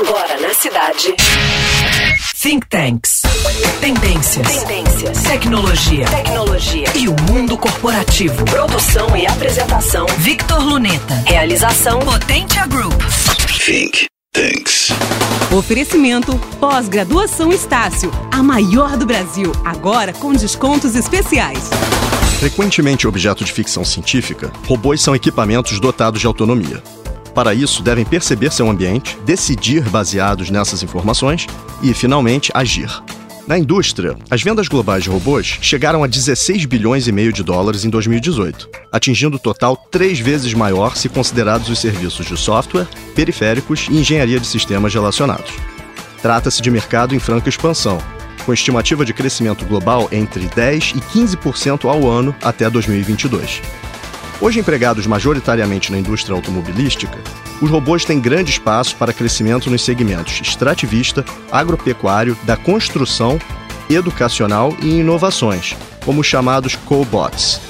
Agora na cidade. Think Tanks. Tendências. Tendências. Tecnologia. Tecnologia. E o mundo corporativo. Produção e apresentação. Victor Luneta. Realização Potentia Group. Think Tanks. Oferecimento Pós-graduação Estácio, a maior do Brasil, agora com descontos especiais. Frequentemente objeto de ficção científica, robôs são equipamentos dotados de autonomia. Para isso, devem perceber seu ambiente, decidir baseados nessas informações e, finalmente, agir. Na indústria, as vendas globais de robôs chegaram a 16 bilhões e meio de dólares em 2018, atingindo o total três vezes maior se considerados os serviços de software, periféricos e engenharia de sistemas relacionados. Trata-se de mercado em franca expansão, com estimativa de crescimento global entre 10 e 15% ao ano até 2022. Hoje empregados majoritariamente na indústria automobilística, os robôs têm grande espaço para crescimento nos segmentos extrativista, agropecuário, da construção, educacional e inovações, como os chamados cobots.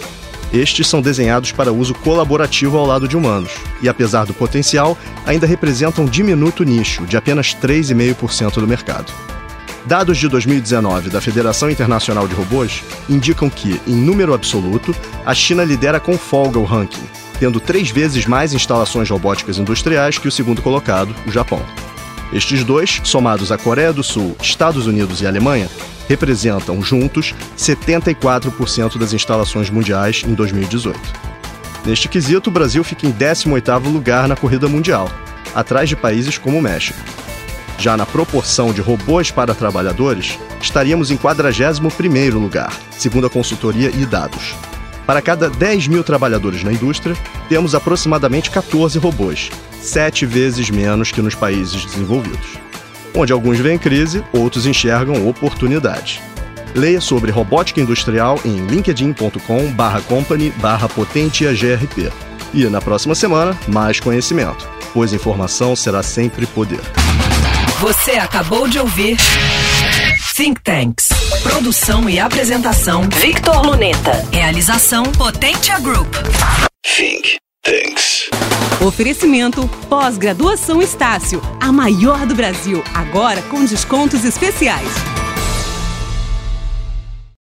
Estes são desenhados para uso colaborativo ao lado de humanos, e apesar do potencial, ainda representam um diminuto nicho de apenas 3,5% do mercado. Dados de 2019 da Federação Internacional de Robôs indicam que, em número absoluto, a China lidera com folga o ranking, tendo três vezes mais instalações robóticas industriais que o segundo colocado, o Japão. Estes dois, somados à Coreia do Sul, Estados Unidos e Alemanha, representam juntos 74% das instalações mundiais em 2018. Neste quesito, o Brasil fica em 18º lugar na corrida mundial, atrás de países como o México. Já na proporção de robôs para trabalhadores, estaríamos em 41º lugar, segundo a consultoria e dados. Para cada 10 mil trabalhadores na indústria, temos aproximadamente 14 robôs, sete vezes menos que nos países desenvolvidos. Onde alguns veem crise, outros enxergam oportunidade. Leia sobre robótica industrial em linkedin.com/company potentiagrp. E na próxima semana, mais conhecimento, pois informação será sempre poder. Você acabou de ouvir Think Tanks. Produção e apresentação Victor Luneta. Realização Potentia Group. Think Tanks. Oferecimento Pós-graduação Estácio, a maior do Brasil, agora com descontos especiais.